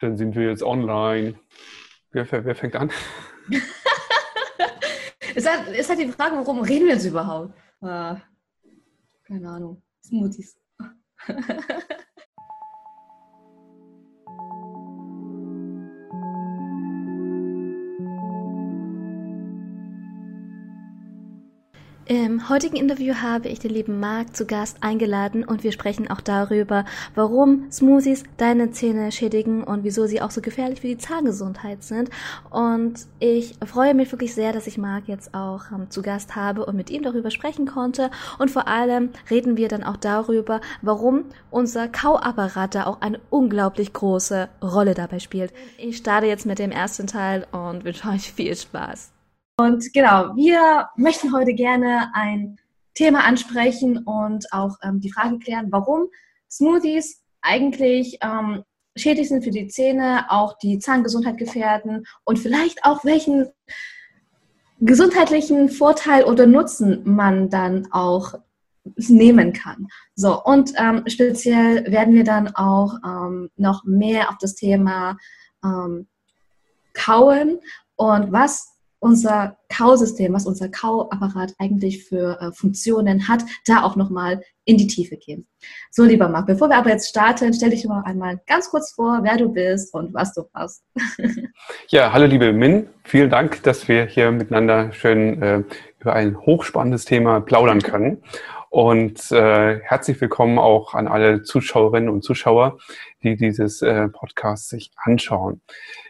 dann sind wir jetzt online. Wer, wer fängt an? ist, halt, ist halt die Frage, worum reden wir jetzt überhaupt? Uh, keine Ahnung. Smoothies. Im heutigen Interview habe ich den lieben Marc zu Gast eingeladen und wir sprechen auch darüber, warum Smoothies deine Zähne schädigen und wieso sie auch so gefährlich für die Zahngesundheit sind. Und ich freue mich wirklich sehr, dass ich Marc jetzt auch ähm, zu Gast habe und mit ihm darüber sprechen konnte. Und vor allem reden wir dann auch darüber, warum unser Kauapparat da auch eine unglaublich große Rolle dabei spielt. Ich starte jetzt mit dem ersten Teil und wünsche euch viel Spaß. Und genau, wir möchten heute gerne ein Thema ansprechen und auch ähm, die Frage klären, warum Smoothies eigentlich ähm, schädlich sind für die Zähne, auch die Zahngesundheit gefährden und vielleicht auch welchen gesundheitlichen Vorteil oder Nutzen man dann auch nehmen kann. So, und ähm, speziell werden wir dann auch ähm, noch mehr auf das Thema ähm, Kauen und was unser Kausystem, was unser Kauapparat eigentlich für äh, Funktionen hat, da auch nochmal in die Tiefe gehen. So, lieber Marc, bevor wir aber jetzt starten, stell dich mal einmal ganz kurz vor, wer du bist und was du machst. ja, hallo liebe Min, vielen Dank, dass wir hier miteinander schön äh, über ein hochspannendes Thema plaudern können. Und äh, herzlich willkommen auch an alle Zuschauerinnen und Zuschauer, die dieses äh, Podcast sich anschauen.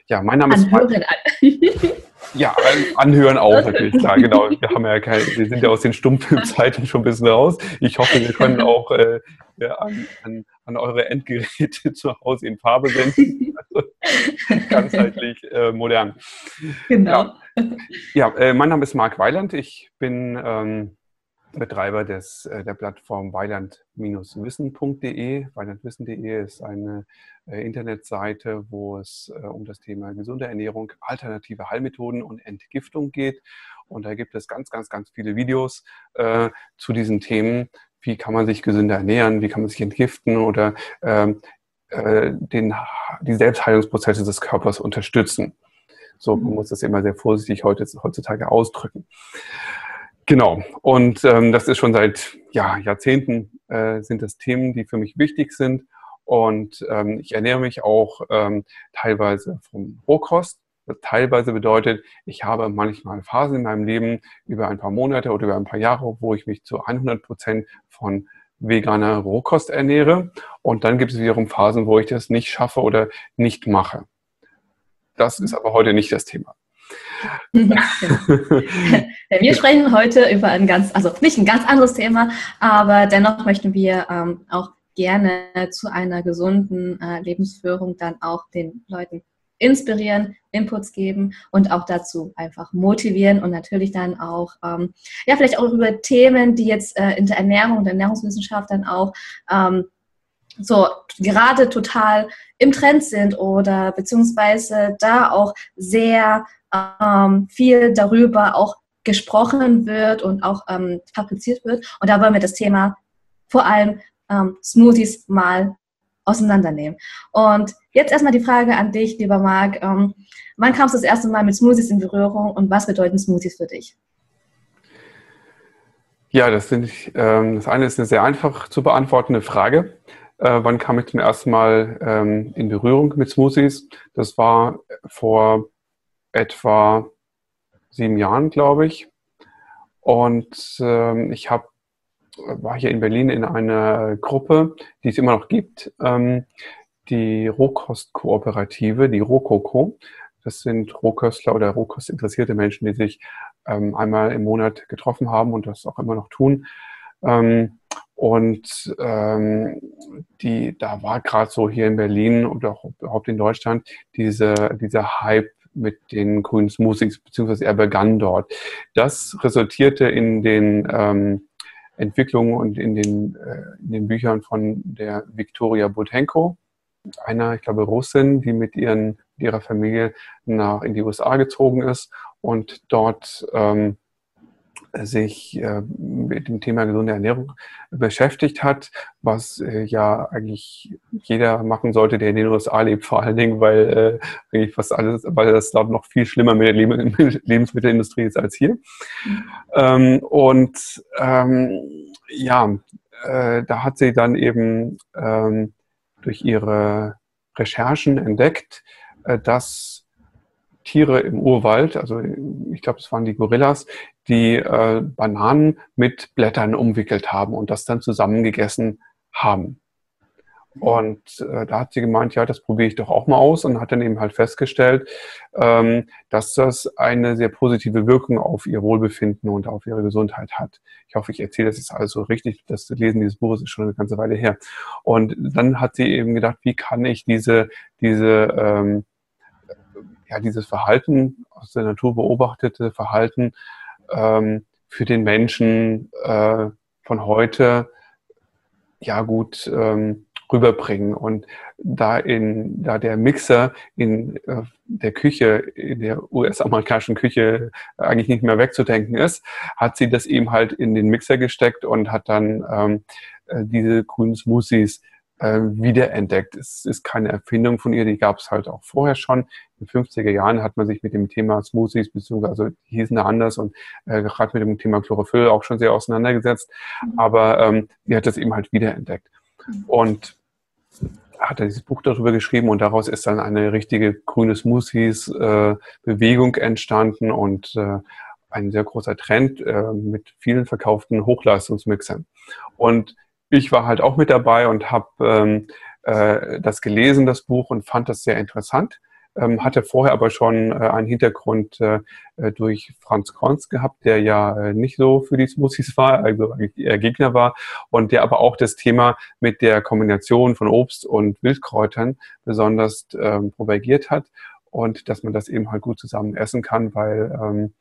Ja, mein Name Anhören. ist. Ja, anhören auch natürlich, klar, genau. Wir haben ja kein, wir sind ja aus den Stummfilmzeiten schon ein bisschen raus. Ich hoffe, wir können auch äh, ja, an, an, an, eure Endgeräte zu Hause in Farbe senden. Also, ganzheitlich äh, modern. Genau. Ja, ja äh, mein Name ist Marc Weiland. Ich bin ähm, Betreiber des, äh, der Plattform weiland-wissen.de. Weilandwissen.de ist eine äh, Internetseite, wo es äh, um das Thema gesunde Ernährung, alternative Heilmethoden und Entgiftung geht. Und da gibt es ganz, ganz, ganz viele Videos äh, zu diesen Themen. Wie kann man sich gesünder ernähren? Wie kann man sich entgiften oder ähm, äh, den, die Selbstheilungsprozesse des Körpers unterstützen? So, man mhm. muss das immer sehr vorsichtig heute, heutzutage ausdrücken. Genau. Und ähm, das ist schon seit ja, Jahrzehnten äh, sind das Themen, die für mich wichtig sind. Und ähm, ich ernähre mich auch ähm, teilweise vom Rohkost. Das teilweise bedeutet, ich habe manchmal Phasen in meinem Leben über ein paar Monate oder über ein paar Jahre, wo ich mich zu 100 Prozent von veganer Rohkost ernähre. Und dann gibt es wiederum Phasen, wo ich das nicht schaffe oder nicht mache. Das ist aber heute nicht das Thema. Genau. wir sprechen heute über ein ganz, also nicht ein ganz anderes Thema, aber dennoch möchten wir ähm, auch gerne zu einer gesunden äh, Lebensführung dann auch den Leuten inspirieren, Inputs geben und auch dazu einfach motivieren und natürlich dann auch, ähm, ja, vielleicht auch über Themen, die jetzt äh, in der Ernährung, der Ernährungswissenschaft dann auch ähm, so gerade total im Trend sind oder beziehungsweise da auch sehr ähm, viel darüber auch gesprochen wird und auch ähm, fabriziert wird. Und da wollen wir das Thema vor allem ähm, Smoothies mal auseinandernehmen. Und jetzt erstmal die Frage an dich, lieber Marc. Ähm, wann kamst du das erste Mal mit Smoothies in Berührung und was bedeuten Smoothies für dich? Ja, das, sind, ähm, das eine ist eine sehr einfach zu beantwortende Frage. Äh, wann kam ich zum ersten Mal ähm, in Berührung mit Smoothies? Das war vor etwa sieben Jahren, glaube ich. Und ähm, ich hab, war hier in Berlin in einer Gruppe, die es immer noch gibt, ähm, die Rohkostkooperative, die Rohkoko. Das sind Rohköstler oder Rohkostinteressierte Menschen, die sich ähm, einmal im Monat getroffen haben und das auch immer noch tun. Ähm, und ähm, die, da war gerade so hier in Berlin oder auch überhaupt in Deutschland diese, dieser Hype mit den grünen Smoothies, beziehungsweise er begann dort. Das resultierte in den ähm, Entwicklungen und in den, äh, in den Büchern von der Viktoria Butenko, einer, ich glaube, Russin, die mit ihren, ihrer Familie nach in die USA gezogen ist und dort ähm, sich äh, mit dem Thema gesunde Ernährung beschäftigt hat, was äh, ja eigentlich jeder machen sollte, der in den USA lebt, vor allen Dingen, weil äh, eigentlich fast alles, weil das dort noch viel schlimmer mit der Lebensmittelindustrie ist als hier. Ähm, und ähm, ja, da hat sie dann eben ähm, durch ihre Recherchen entdeckt, dass Tiere im Urwald, also ich glaube, es waren die Gorillas, die äh, Bananen mit Blättern umwickelt haben und das dann zusammengegessen haben. Und äh, da hat sie gemeint, ja, das probiere ich doch auch mal aus und hat dann eben halt festgestellt, ähm, dass das eine sehr positive Wirkung auf ihr Wohlbefinden und auf ihre Gesundheit hat. Ich hoffe, ich erzähle das jetzt alles so richtig. Das Lesen dieses Buches ist schon eine ganze Weile her. Und dann hat sie eben gedacht, wie kann ich diese, diese, ähm, ja, dieses Verhalten aus der Natur beobachtete Verhalten ähm, für den Menschen äh, von heute ja gut ähm, rüberbringen. Und da in, da der Mixer in äh, der Küche, in der US-amerikanischen Küche eigentlich nicht mehr wegzudenken ist, hat sie das eben halt in den Mixer gesteckt und hat dann ähm, äh, diese grünen Smoothies äh, wiederentdeckt. Es ist keine Erfindung von ihr, die gab es halt auch vorher schon. In den 50er Jahren hat man sich mit dem Thema Smoothies, beziehungsweise also die hießen da anders und äh, gerade mit dem Thema Chlorophyll auch schon sehr auseinandergesetzt. Mhm. Aber ähm, sie hat das eben halt wiederentdeckt. Mhm. Und hat er dieses Buch darüber geschrieben und daraus ist dann eine richtige grüne Smoothies-Bewegung äh, entstanden und äh, ein sehr großer Trend äh, mit vielen verkauften Hochleistungsmixern. Und ich war halt auch mit dabei und habe ähm, äh, das gelesen, das Buch, und fand das sehr interessant. Ähm, hatte vorher aber schon äh, einen Hintergrund äh, äh durch Franz Konz gehabt, der ja äh, nicht so für die Smoothies war, also eher Gegner war und der aber auch das Thema mit der Kombination von Obst und Wildkräutern besonders ähm, propagiert hat und dass man das eben halt gut zusammen essen kann, weil ähm,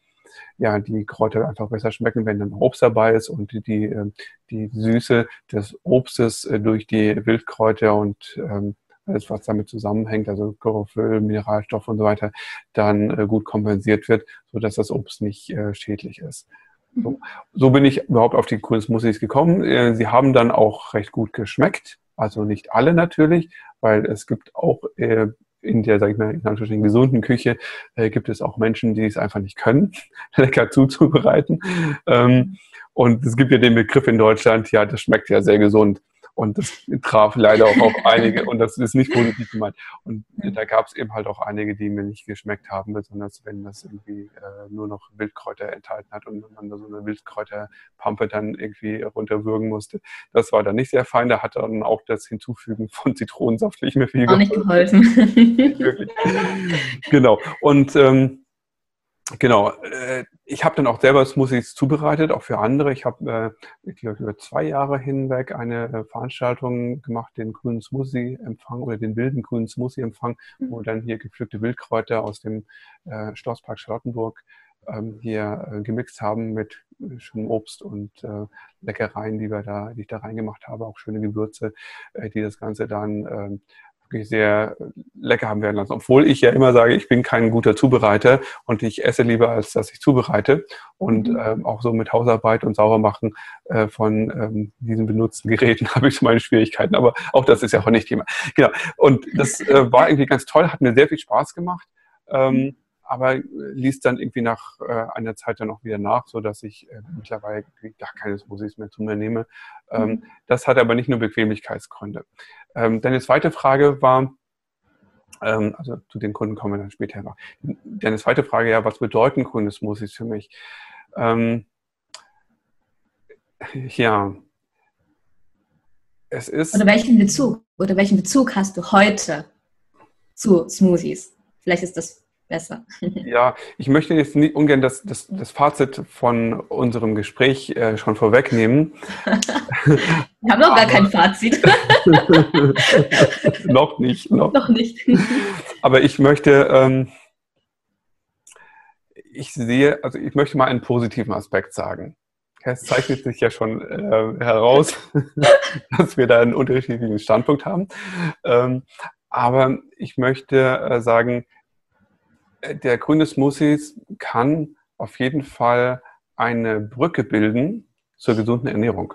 ja, die Kräuter einfach besser schmecken, wenn dann Obst dabei ist und die, die, ähm, die Süße des Obstes äh, durch die Wildkräuter und ähm, alles, was damit zusammenhängt, also Chlorophyll, Mineralstoff und so weiter, dann äh, gut kompensiert wird, so dass das Obst nicht äh, schädlich ist. So, mhm. so, bin ich überhaupt auf die Smoothies gekommen. Äh, sie haben dann auch recht gut geschmeckt. Also nicht alle natürlich, weil es gibt auch in der, sag ich mal, in Anführungsstrichen gesunden Küche äh, gibt es auch Menschen, die es einfach nicht können, lecker zuzubereiten. Ähm, und es gibt ja den Begriff in Deutschland, ja, das schmeckt ja sehr gesund. Und das traf leider auch auf einige und das ist nicht positiv gemeint. Und da gab es eben halt auch einige, die mir nicht geschmeckt haben, besonders wenn das irgendwie äh, nur noch Wildkräuter enthalten hat und man da so eine Wildkräuterpampe dann irgendwie runterwürgen musste. Das war dann nicht sehr fein. Da hat dann auch das Hinzufügen von Zitronensaft nicht mehr viel auch geholfen. Nicht wirklich. genau. Und ähm, Genau. Äh, ich habe dann auch selber Smoothies zubereitet, auch für andere. Ich habe, äh, ich glaube, über zwei Jahre hinweg eine äh, Veranstaltung gemacht, den grünen Smoothie-Empfang oder den wilden grünen Smoothie-Empfang, mhm. wo dann hier gepflückte Wildkräuter aus dem Schlosspark Charlottenburg ähm, hier gemixt haben mit schönem Obst und Leckereien, die wir da, die ich da reingemacht habe, auch schöne Gewürze, die das Ganze dann ähm, wirklich sehr lecker haben werden lassen. Obwohl ich ja immer sage, ich bin kein guter Zubereiter und ich esse lieber, als dass ich zubereite. Und mhm. ähm, auch so mit Hausarbeit und Saubermachen äh, von ähm, diesen benutzten Geräten habe ich so meine Schwierigkeiten. Aber auch das ist ja auch nicht Thema. Genau. Und das äh, war irgendwie ganz toll, hat mir sehr viel Spaß gemacht. Ähm, mhm aber ließ dann irgendwie nach äh, einer Zeit dann auch wieder nach, so dass ich äh, mittlerweile gar keine Smoothies mehr zu mir nehme. Ähm, mhm. Das hat aber nicht nur Bequemlichkeitsgründe. Ähm, deine zweite Frage war, ähm, also zu den Kunden kommen wir dann später noch. Deine zweite Frage, ja, was bedeuten grüne Smoothies für mich? Ähm, ja, es ist. Oder welchen Bezug? Oder welchen Bezug hast du heute zu Smoothies? Vielleicht ist das besser. Ja, ich möchte jetzt nicht ungern das, das, das Fazit von unserem Gespräch äh, schon vorwegnehmen. Wir haben noch gar kein Fazit. noch nicht. Noch. noch. nicht. Aber ich möchte, ähm, ich sehe, also ich möchte mal einen positiven Aspekt sagen. Es zeichnet sich ja schon äh, heraus, dass wir da einen unterschiedlichen Standpunkt haben. Ähm, aber ich möchte äh, sagen, der grüne Smoothies kann auf jeden Fall eine Brücke bilden zur gesunden Ernährung.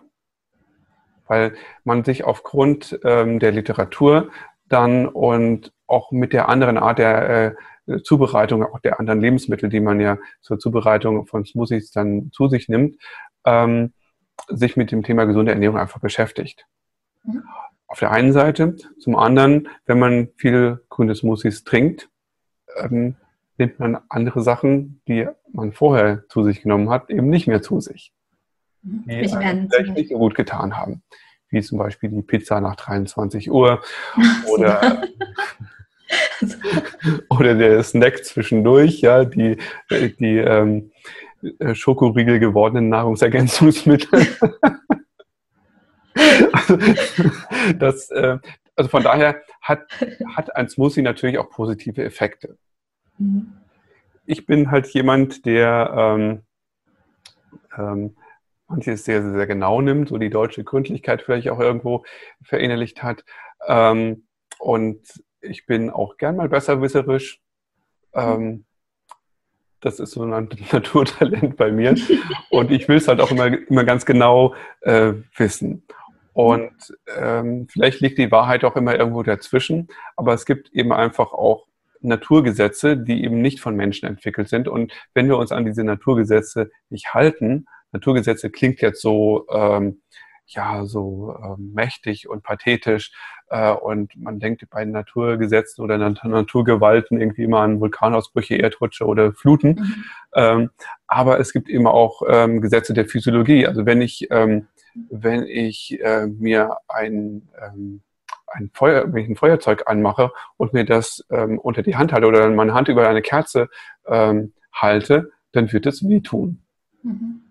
Weil man sich aufgrund ähm, der Literatur dann und auch mit der anderen Art der äh, Zubereitung, auch der anderen Lebensmittel, die man ja zur Zubereitung von Smoothies dann zu sich nimmt, ähm, sich mit dem Thema gesunde Ernährung einfach beschäftigt. Mhm. Auf der einen Seite. Zum anderen, wenn man viele grüne Smoothies trinkt, ähm, nimmt man andere Sachen, die man vorher zu sich genommen hat, eben nicht mehr zu sich. Mhm. Die vielleicht nicht so gut getan haben. Wie zum Beispiel die Pizza nach 23 Uhr oder, oder der Snack zwischendurch, ja, die, die ähm, Schokoriegel gewordenen Nahrungsergänzungsmittel. also, das, äh, also von daher hat, hat ein Smoothie natürlich auch positive Effekte. Mhm. Ich bin halt jemand, der ähm, ähm, manches sehr, sehr, sehr genau nimmt, so die deutsche Gründlichkeit vielleicht auch irgendwo verinnerlicht hat. Ähm, und ich bin auch gern mal besserwisserisch. Ähm, das ist so ein Naturtalent bei mir. Und ich will es halt auch immer, immer ganz genau äh, wissen. Und ähm, vielleicht liegt die Wahrheit auch immer irgendwo dazwischen, aber es gibt eben einfach auch Naturgesetze, die eben nicht von Menschen entwickelt sind. Und wenn wir uns an diese Naturgesetze nicht halten, Naturgesetze klingt jetzt so, ähm, ja, so äh, mächtig und pathetisch. Äh, und man denkt bei Naturgesetzen oder Naturgewalten irgendwie immer an Vulkanausbrüche, Erdrutsche oder Fluten. Mhm. Ähm, aber es gibt eben auch ähm, Gesetze der Physiologie. Also wenn ich, ähm, wenn ich äh, mir ein ähm, ein Feuer, wenn ich ein Feuerzeug anmache und mir das ähm, unter die Hand halte oder meine Hand über eine Kerze ähm, halte, dann wird es wehtun. Mhm.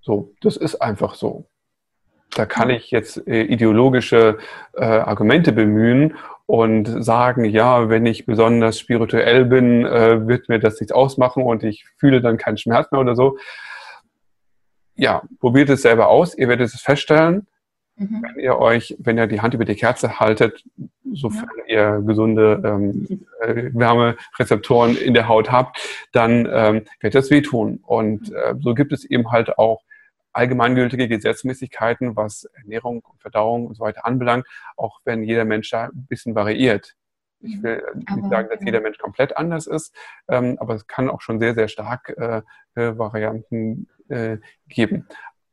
So, das ist einfach so. Da kann ich jetzt äh, ideologische äh, Argumente bemühen und sagen, ja, wenn ich besonders spirituell bin, äh, wird mir das nichts ausmachen und ich fühle dann keinen Schmerz mehr oder so. Ja, probiert es selber aus. Ihr werdet es feststellen, Mhm. Wenn ihr euch, wenn ihr die Hand über die Kerze haltet, sofern ja. ihr gesunde ähm, äh, Wärmerezeptoren in der Haut habt, dann ähm, wird das wehtun. Und äh, so gibt es eben halt auch allgemeingültige Gesetzmäßigkeiten, was Ernährung und Verdauung und so weiter anbelangt, auch wenn jeder Mensch da ein bisschen variiert. Ich mhm. will aber, nicht sagen, dass jeder Mensch komplett anders ist, ähm, aber es kann auch schon sehr, sehr stark äh, äh Varianten äh, geben.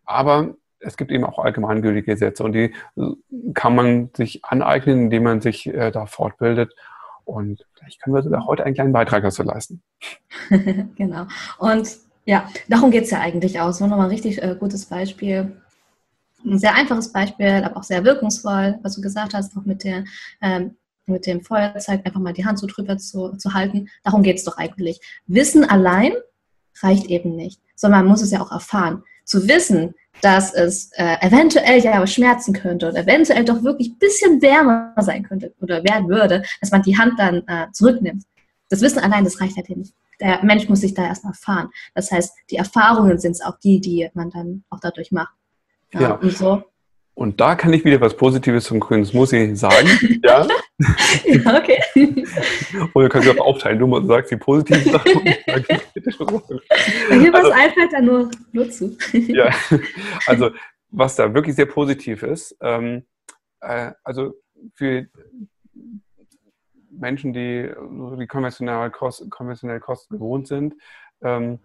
Aber es gibt eben auch allgemeingültige Gesetze und die äh, kann man sich aneignen, indem man sich äh, da fortbildet. Und vielleicht können wir sogar heute einen kleinen Beitrag dazu leisten. genau. Und ja, darum geht es ja eigentlich auch. So nochmal ein richtig äh, gutes Beispiel. Ein sehr einfaches Beispiel, aber auch sehr wirkungsvoll, was du gesagt hast, auch mit, der, ähm, mit dem Feuerzeug einfach mal die Hand so drüber zu, zu halten. Darum geht es doch eigentlich. Wissen allein reicht eben nicht, sondern man muss es ja auch erfahren. Zu wissen, dass es äh, eventuell ja schmerzen könnte oder eventuell doch wirklich ein bisschen wärmer sein könnte oder werden würde, dass man die Hand dann äh, zurücknimmt. Das Wissen allein, das reicht halt nicht. Der Mensch muss sich da erstmal erfahren. Das heißt, die Erfahrungen sind es auch die, die man dann auch dadurch macht. Ja, ja. Und so und da kann ich wieder was Positives zum grünen Smoothie sagen. ja. ja, okay. Und ihr könnt es auch aufteilen. Du sagst die positiven Sachen. Wenn dir was also, einfällt, dann nur, nur zu. ja, also was da wirklich sehr positiv ist, ähm, äh, also für Menschen, die die konventionell, Kost, konventionell Kosten gewohnt sind, ähm,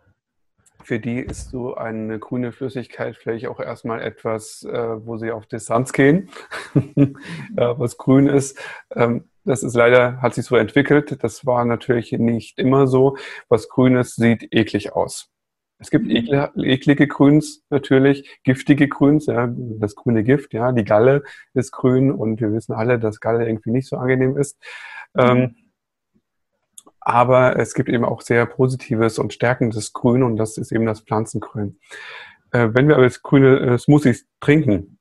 für die ist so eine grüne Flüssigkeit vielleicht auch erstmal etwas, äh, wo sie auf Distanz gehen, ja, was grün ist. Ähm, das ist leider, hat sich so entwickelt. Das war natürlich nicht immer so. Was grün ist, sieht eklig aus. Es gibt mhm. ekle, eklige Grüns natürlich, giftige Grüns, ja, das grüne Gift, ja, die Galle ist grün und wir wissen alle, dass Galle irgendwie nicht so angenehm ist. Ähm, mhm. Aber es gibt eben auch sehr positives und stärkendes Grün und das ist eben das Pflanzengrün. Äh, wenn wir aber jetzt grüne äh, Smoothies trinken,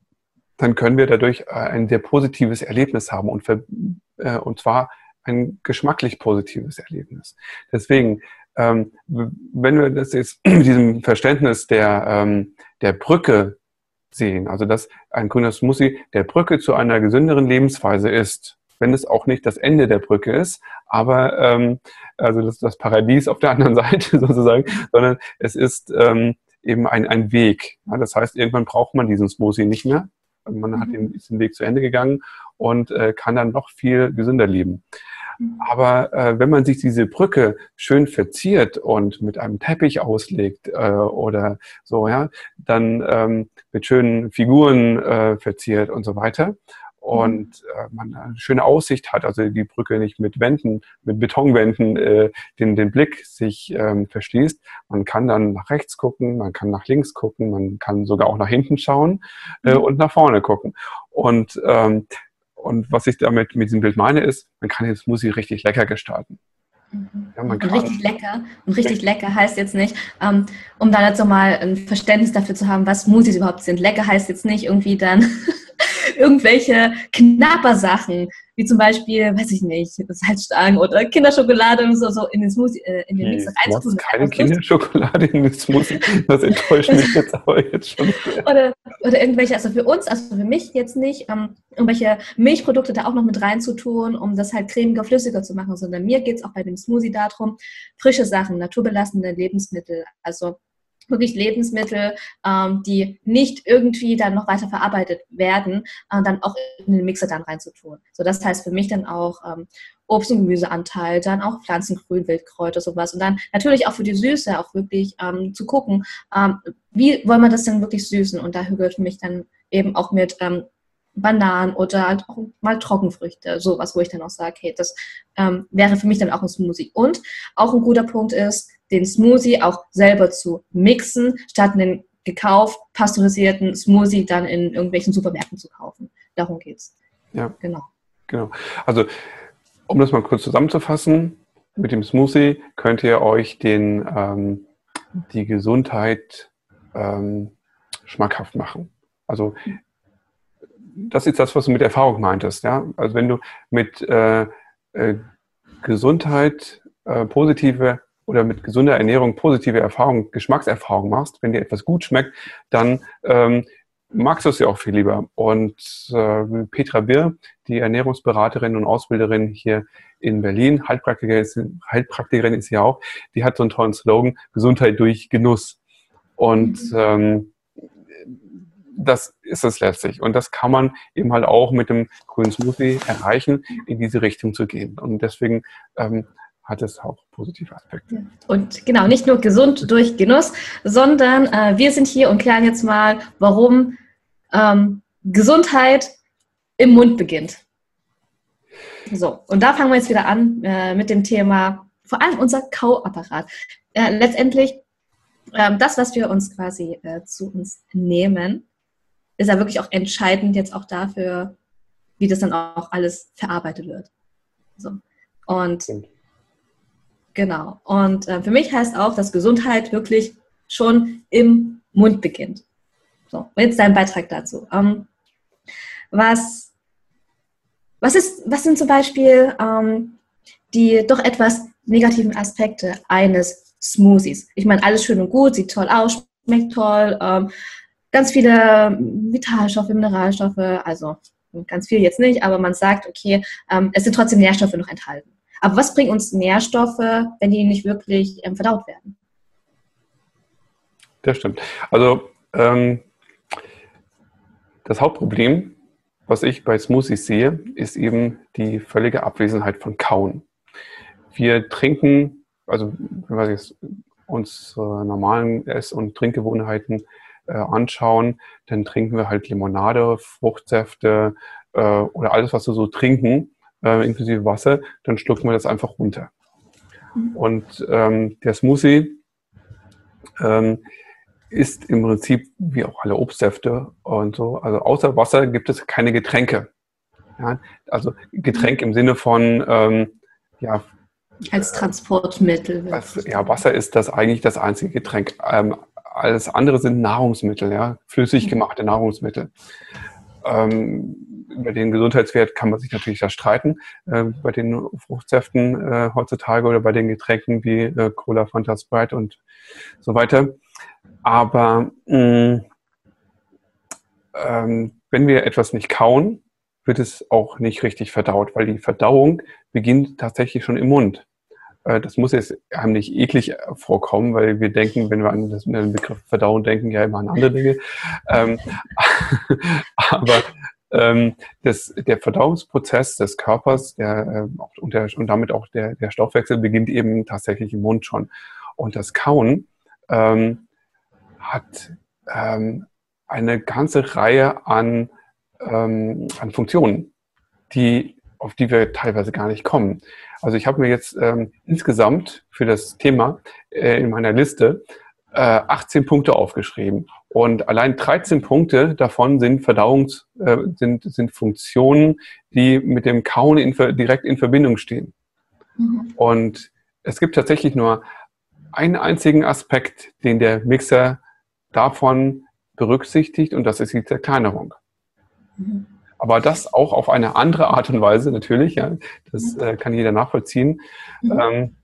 dann können wir dadurch äh, ein sehr positives Erlebnis haben und, und zwar ein geschmacklich positives Erlebnis. Deswegen, ähm, wenn wir das jetzt mit diesem Verständnis der, ähm, der Brücke sehen, also dass ein grüner Smoothie der Brücke zu einer gesünderen Lebensweise ist, wenn es auch nicht das Ende der Brücke ist, aber ähm, also das, das Paradies auf der anderen Seite sozusagen, sondern es ist ähm, eben ein, ein Weg. Ja, das heißt, irgendwann braucht man diesen Smoothie nicht mehr. Man hat den, ist den Weg zu Ende gegangen und äh, kann dann noch viel gesünder leben. Mhm. Aber äh, wenn man sich diese Brücke schön verziert und mit einem Teppich auslegt äh, oder so, ja, dann ähm, mit schönen Figuren äh, verziert und so weiter und äh, man eine schöne Aussicht hat, also die Brücke nicht mit Wänden, mit Betonwänden äh, den, den Blick sich ähm, verschließt. Man kann dann nach rechts gucken, man kann nach links gucken, man kann sogar auch nach hinten schauen äh, mhm. und nach vorne gucken. Und ähm, und was ich damit mit diesem Bild meine, ist, man kann jetzt Musik richtig lecker gestalten. Mhm. Ja, und richtig lecker. Und richtig lecker heißt jetzt nicht, ähm, um dann jetzt nochmal ein Verständnis dafür zu haben, was Smoothies überhaupt sind. Lecker heißt jetzt nicht irgendwie dann irgendwelche Knappersachen, wie zum Beispiel, weiß ich nicht, Salzstangen oder Kinderschokolade und so, so in den Smoothie, äh, in den Mixer reinzutun. keine Kinderschokolade in den Smoothie, das enttäuscht mich jetzt aber jetzt schon. Oder, oder irgendwelche, also für uns, also für mich jetzt nicht, ähm, irgendwelche Milchprodukte da auch noch mit reinzutun, um das halt cremiger, flüssiger zu machen, sondern mir geht es auch bei dem Smoothie darum, frische Sachen, naturbelassene Lebensmittel, also wirklich Lebensmittel, ähm, die nicht irgendwie dann noch weiter verarbeitet werden, äh, dann auch in den Mixer dann reinzutun. So, das heißt für mich dann auch ähm, Obst- und Gemüseanteil, dann auch Pflanzengrün, Wildkräuter, sowas. Und dann natürlich auch für die Süße auch wirklich ähm, zu gucken, ähm, wie wollen wir das denn wirklich süßen? Und da gehört für mich dann eben auch mit ähm, Bananen oder halt auch mal Trockenfrüchte, sowas, wo ich dann auch sage, hey, das ähm, wäre für mich dann auch ein Smoothie. Und auch ein guter Punkt ist, den Smoothie auch selber zu mixen, statt einen gekauft, pasteurisierten Smoothie dann in irgendwelchen Supermärkten zu kaufen. Darum geht's. Ja. Genau. Genau. Also, um das mal kurz zusammenzufassen, mit dem Smoothie könnt ihr euch den, ähm, die Gesundheit ähm, schmackhaft machen. Also, das ist das, was du mit Erfahrung meintest. Ja? Also, wenn du mit äh, äh, Gesundheit äh, positive oder mit gesunder Ernährung positive Erfahrungen, Geschmackserfahrungen machst, wenn dir etwas gut schmeckt, dann ähm, magst du es ja auch viel lieber. Und äh, Petra Birr, die Ernährungsberaterin und Ausbilderin hier in Berlin, Heilpraktikerin ist, Heilpraktikerin ist sie auch, die hat so einen tollen Slogan, Gesundheit durch Genuss. Und mhm. ähm, das ist es letztlich. Und das kann man eben halt auch mit dem grünen Smoothie erreichen, in diese Richtung zu gehen. Und deswegen ähm, hat es auch positive Aspekte. Und genau, nicht nur gesund durch Genuss, sondern äh, wir sind hier und klären jetzt mal, warum ähm, Gesundheit im Mund beginnt. So, und da fangen wir jetzt wieder an äh, mit dem Thema, vor allem unser Kauapparat. Äh, letztendlich, ähm, das, was wir uns quasi äh, zu uns nehmen, ist ja wirklich auch entscheidend jetzt auch dafür, wie das dann auch alles verarbeitet wird. So. Und. Genau. Und äh, für mich heißt auch, dass Gesundheit wirklich schon im Mund beginnt. So, jetzt dein Beitrag dazu. Ähm, was, was, ist, was sind zum Beispiel ähm, die doch etwas negativen Aspekte eines Smoothies? Ich meine, alles schön und gut, sieht toll aus, schmeckt toll, ähm, ganz viele Vitalstoffe, Mineralstoffe, also ganz viel jetzt nicht, aber man sagt, okay, ähm, es sind trotzdem Nährstoffe noch enthalten. Aber was bringt uns Nährstoffe, wenn die nicht wirklich ähm, verdaut werden? Das stimmt. Also ähm, das Hauptproblem, was ich bei Smoothies sehe, ist eben die völlige Abwesenheit von Kauen. Wir trinken, also wenn wir jetzt uns äh, normalen Ess- und Trinkgewohnheiten äh, anschauen, dann trinken wir halt Limonade, Fruchtsäfte äh, oder alles, was wir so trinken äh, inklusive Wasser, dann schlucken wir das einfach runter. Mhm. Und ähm, der Smoothie ähm, ist im Prinzip wie auch alle Obstsäfte und so. Also außer Wasser gibt es keine Getränke. Ja? Also Getränk im Sinne von ähm, ja, als Transportmittel. Als, ja, Wasser ist das eigentlich das einzige Getränk. Ähm, alles andere sind Nahrungsmittel, ja, flüssig mhm. gemachte Nahrungsmittel. Ähm, über den Gesundheitswert kann man sich natürlich da streiten. Äh, bei den Fruchtsäften äh, heutzutage oder bei den Getränken wie äh, Cola, Fanta, Sprite und so weiter. Aber mh, ähm, wenn wir etwas nicht kauen, wird es auch nicht richtig verdaut, weil die Verdauung beginnt tatsächlich schon im Mund. Äh, das muss jetzt einem nicht eklig vorkommen, weil wir denken, wenn wir an den Begriff Verdauung denken, ja immer an andere Dinge. Ähm, aber ähm, das, der Verdauungsprozess des Körpers der, äh, und, der, und damit auch der, der Stoffwechsel beginnt eben tatsächlich im Mund schon. Und das Kauen ähm, hat ähm, eine ganze Reihe an, ähm, an Funktionen, die, auf die wir teilweise gar nicht kommen. Also ich habe mir jetzt ähm, insgesamt für das Thema äh, in meiner Liste äh, 18 Punkte aufgeschrieben. Und allein 13 Punkte davon sind Verdauungs, äh, sind, sind Funktionen, die mit dem Kauen in, direkt in Verbindung stehen. Mhm. Und es gibt tatsächlich nur einen einzigen Aspekt, den der Mixer davon berücksichtigt, und das ist die Zerkleinerung. Mhm. Aber das auch auf eine andere Art und Weise natürlich, ja, das äh, kann jeder nachvollziehen, mhm. ähm,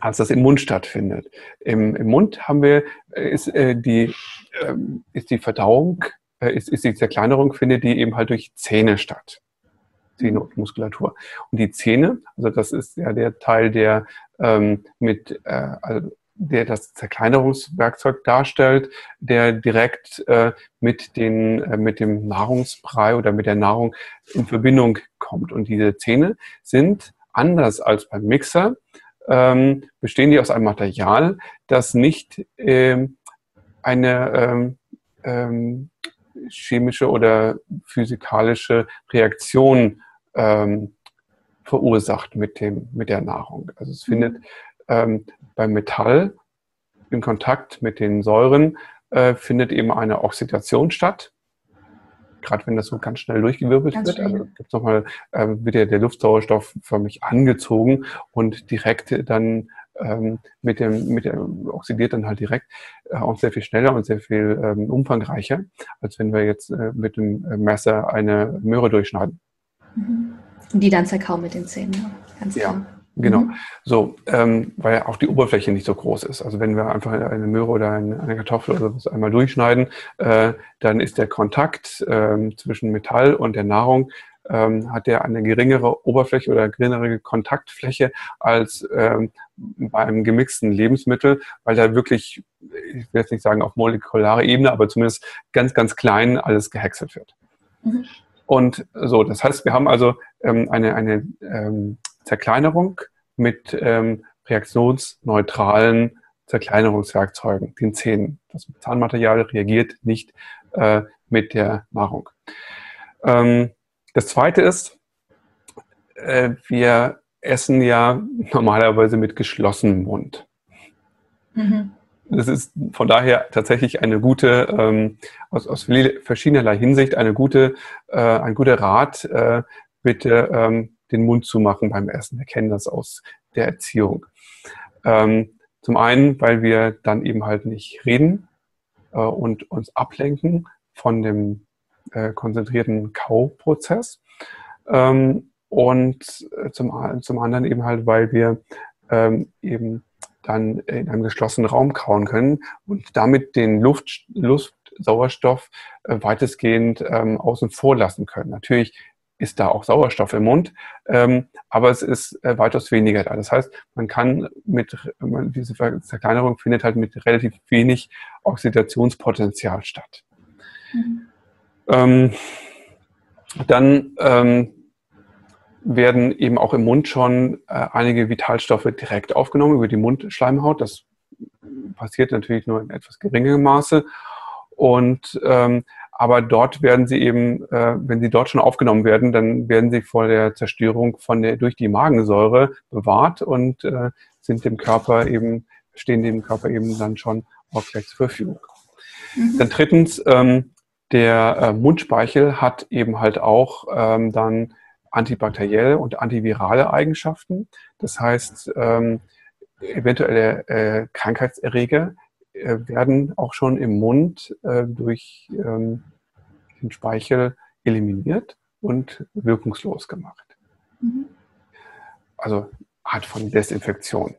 als das im Mund stattfindet. Im, im Mund haben wir, äh, ist, äh, die, äh, ist die Verdauung, äh, ist, ist die Zerkleinerung, findet die eben halt durch Zähne statt. Zähne und Muskulatur. Und die Zähne, also das ist ja der Teil, der ähm, mit, äh, also der das Zerkleinerungswerkzeug darstellt, der direkt äh, mit, den, äh, mit dem Nahrungsbrei oder mit der Nahrung in Verbindung kommt. Und diese Zähne sind anders als beim Mixer, ähm, bestehen die aus einem Material, das nicht äh, eine ähm, ähm, chemische oder physikalische Reaktion ähm, verursacht mit, dem, mit der Nahrung. Also es findet mhm ähm, beim Metall in Kontakt mit den Säuren äh, findet eben eine Oxidation statt. Gerade wenn das so ganz schnell durchgewirbelt ganz wird, also gibt's noch mal, äh, wird ja der Luftsauerstoff förmlich angezogen und direkt dann ähm, mit dem, mit dem oxidiert dann halt direkt äh, auch sehr viel schneller und sehr viel ähm, umfangreicher, als wenn wir jetzt äh, mit dem Messer eine Möhre durchschneiden. Mhm. Die dann zerkauen mit den Zähnen, ne? ganz klar. Genau. Mhm. So, ähm, weil auch die Oberfläche nicht so groß ist. Also wenn wir einfach eine Möhre oder eine, eine Kartoffel oder was einmal durchschneiden, äh, dann ist der Kontakt ähm, zwischen Metall und der Nahrung ähm, hat der eine geringere Oberfläche oder geringere Kontaktfläche als ähm, bei einem gemixten Lebensmittel, weil da wirklich, ich will jetzt nicht sagen auf molekularer Ebene, aber zumindest ganz, ganz klein alles gehäckselt wird. Mhm. Und so, das heißt, wir haben also ähm, eine, eine ähm, Zerkleinerung mit ähm, reaktionsneutralen Zerkleinerungswerkzeugen, den Zähnen. Das Zahnmaterial reagiert nicht äh, mit der Nahrung. Ähm, das zweite ist, äh, wir essen ja normalerweise mit geschlossenem Mund. Mhm. Das ist von daher tatsächlich eine gute, ähm, aus, aus verschiedenerlei Hinsicht eine gute, äh, ein guter Rat, äh, bitte ähm, den Mund zu machen beim Essen. Wir kennen das aus der Erziehung. Ähm, zum einen, weil wir dann eben halt nicht reden äh, und uns ablenken von dem äh, konzentrierten Kauprozess. Ähm, und äh, zum, zum anderen eben halt, weil wir ähm, eben dann in einem geschlossenen Raum kauen können und damit den Luft, Luftsauerstoff äh, weitestgehend ähm, außen vor lassen können. Natürlich ist da auch Sauerstoff im Mund, ähm, aber es ist äh, weitaus weniger da. Das heißt, man kann mit, man, diese Verkleinerung findet halt mit relativ wenig Oxidationspotenzial statt. Mhm. Ähm, dann ähm, werden eben auch im Mund schon äh, einige Vitalstoffe direkt aufgenommen über die Mundschleimhaut. Das passiert natürlich nur in etwas geringerem Maße. Und ähm, aber dort werden sie eben, äh, wenn sie dort schon aufgenommen werden, dann werden sie vor der Zerstörung von der, durch die Magensäure bewahrt und äh, sind dem Körper eben, stehen dem Körper eben dann schon auch gleich zur Verfügung. Mhm. Dann drittens, ähm, der äh, Mundspeichel hat eben halt auch ähm, dann antibakterielle und antivirale Eigenschaften. Das heißt, ähm, eventuelle äh, Krankheitserreger werden auch schon im Mund äh, durch ähm, den Speichel eliminiert und wirkungslos gemacht. Mhm. Also Art von Desinfektion.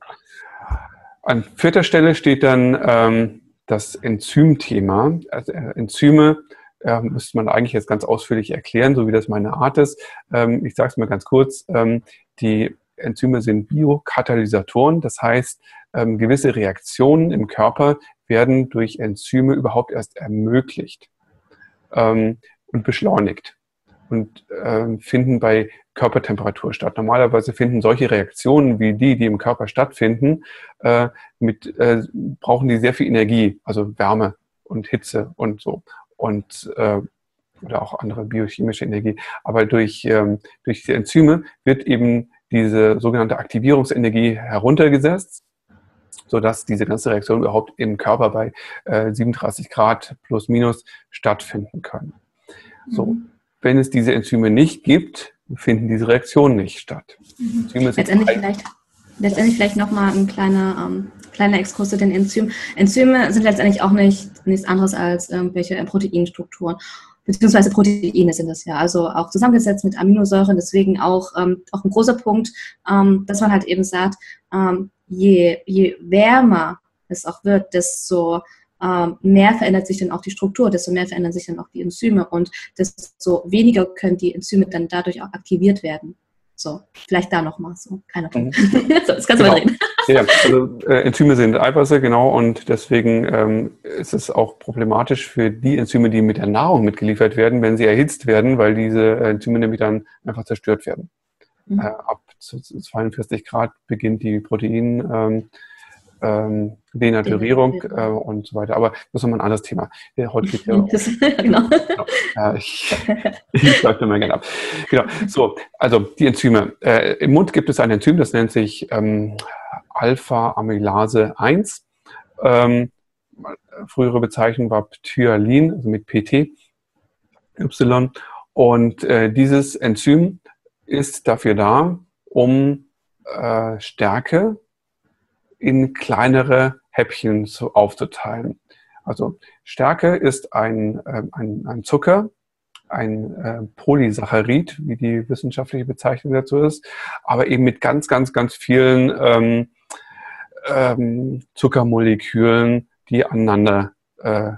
An vierter Stelle steht dann ähm, das Enzymthema. Also, äh, Enzyme äh, müsste man eigentlich jetzt ganz ausführlich erklären, so wie das meine Art ist. Ähm, ich sage es mal ganz kurz. Ähm, die Enzyme sind Biokatalysatoren, das heißt, ähm, gewisse Reaktionen im Körper werden durch Enzyme überhaupt erst ermöglicht ähm, und beschleunigt und äh, finden bei Körpertemperatur statt. Normalerweise finden solche Reaktionen wie die, die im Körper stattfinden, äh, mit, äh, brauchen die sehr viel Energie, also Wärme und Hitze und so. Und äh, oder auch andere biochemische Energie. Aber durch, ähm, durch die Enzyme wird eben diese sogenannte Aktivierungsenergie heruntergesetzt, sodass diese ganze Reaktion überhaupt im Körper bei äh, 37 Grad plus minus stattfinden kann. So, mhm. wenn es diese Enzyme nicht gibt, finden diese Reaktionen nicht statt. Mhm. Letztendlich vielleicht, letztendlich vielleicht nochmal ein kleiner, ähm, kleiner Exkurs zu den Enzymen. Enzyme sind letztendlich auch nicht nichts anderes als irgendwelche Proteinstrukturen beziehungsweise Proteine sind das ja, also auch zusammengesetzt mit Aminosäuren, deswegen auch, ähm, auch ein großer Punkt, ähm, dass man halt eben sagt, ähm, je, je wärmer es auch wird, desto ähm, mehr verändert sich dann auch die Struktur, desto mehr verändern sich dann auch die Enzyme und desto weniger können die Enzyme dann dadurch auch aktiviert werden. So, vielleicht da nochmal so. Keine Ahnung. Mhm. das kannst du genau. mal reden. Ja, also äh, Enzyme sind Eiweiße, genau, und deswegen ähm, ist es auch problematisch für die Enzyme, die mit der Nahrung mitgeliefert werden, wenn sie erhitzt werden, weil diese Enzyme nämlich dann einfach zerstört werden. Mhm. Äh, ab 42 Grad beginnt die Protein, ähm, ähm, Denaturierung äh, und so weiter. Aber das ist nochmal ein anderes Thema. Ja, heute geht ja um, genau. genau. Ich ich schreibe immer gerne ab. Genau. So, also die Enzyme. Äh, Im Mund gibt es ein Enzym, das nennt sich ähm, Alpha-Amylase 1. Ähm, frühere Bezeichnung war Ptyalin, also mit PT, Y. Und äh, dieses Enzym ist dafür da, um äh, Stärke in kleinere Häppchen zu, aufzuteilen. Also Stärke ist ein, äh, ein, ein Zucker, ein äh, Polysaccharid, wie die wissenschaftliche Bezeichnung dazu ist, aber eben mit ganz, ganz, ganz vielen ähm, ähm, Zuckermolekülen, die aneinander äh,